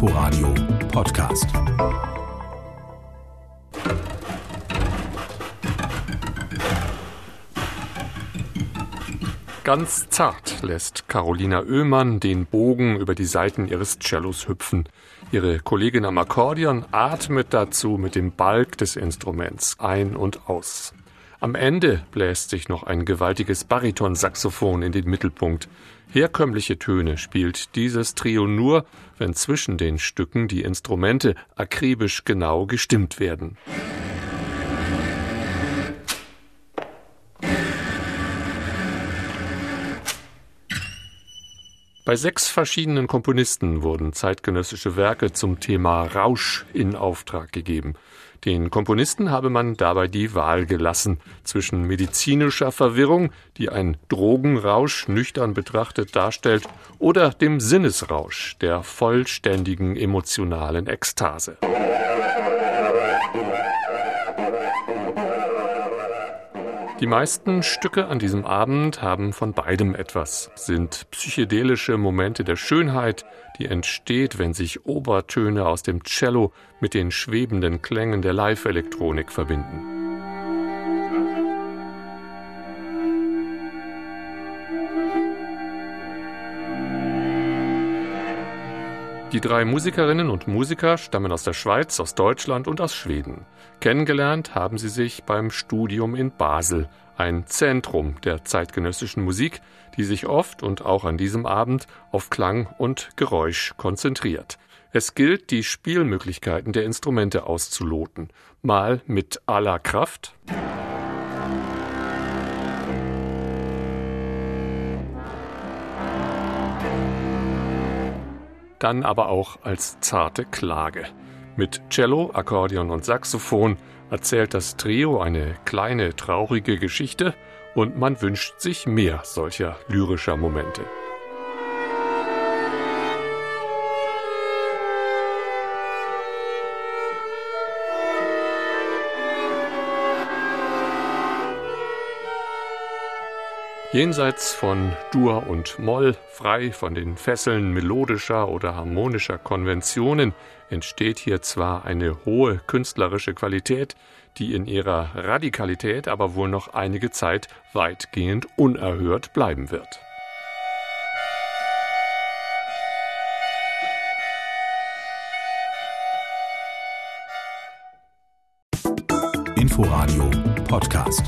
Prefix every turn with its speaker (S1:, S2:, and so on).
S1: Inforadio Podcast.
S2: Ganz zart lässt Carolina Oehmann den Bogen über die Saiten ihres Cellos hüpfen. Ihre Kollegin am Akkordeon atmet dazu mit dem Balk des Instruments ein und aus. Am Ende bläst sich noch ein gewaltiges Baritonsaxophon in den Mittelpunkt. Herkömmliche Töne spielt dieses Trio nur, wenn zwischen den Stücken die Instrumente akribisch genau gestimmt werden. Bei sechs verschiedenen Komponisten wurden zeitgenössische Werke zum Thema Rausch in Auftrag gegeben. Den Komponisten habe man dabei die Wahl gelassen zwischen medizinischer Verwirrung, die ein Drogenrausch nüchtern betrachtet darstellt, oder dem Sinnesrausch der vollständigen emotionalen Ekstase. Die meisten Stücke an diesem Abend haben von beidem etwas, sind psychedelische Momente der Schönheit, die entsteht, wenn sich Obertöne aus dem Cello mit den schwebenden Klängen der Live-Elektronik verbinden. Die drei Musikerinnen und Musiker stammen aus der Schweiz, aus Deutschland und aus Schweden. Kennengelernt haben sie sich beim Studium in Basel, ein Zentrum der zeitgenössischen Musik, die sich oft und auch an diesem Abend auf Klang und Geräusch konzentriert. Es gilt, die Spielmöglichkeiten der Instrumente auszuloten, mal mit aller Kraft, dann aber auch als zarte Klage. Mit Cello, Akkordeon und Saxophon erzählt das Trio eine kleine traurige Geschichte und man wünscht sich mehr solcher lyrischer Momente. Jenseits von Dur und Moll, frei von den Fesseln melodischer oder harmonischer Konventionen, entsteht hier zwar eine hohe künstlerische Qualität, die in ihrer Radikalität aber wohl noch einige Zeit weitgehend unerhört bleiben wird.
S1: Inforadio Podcast.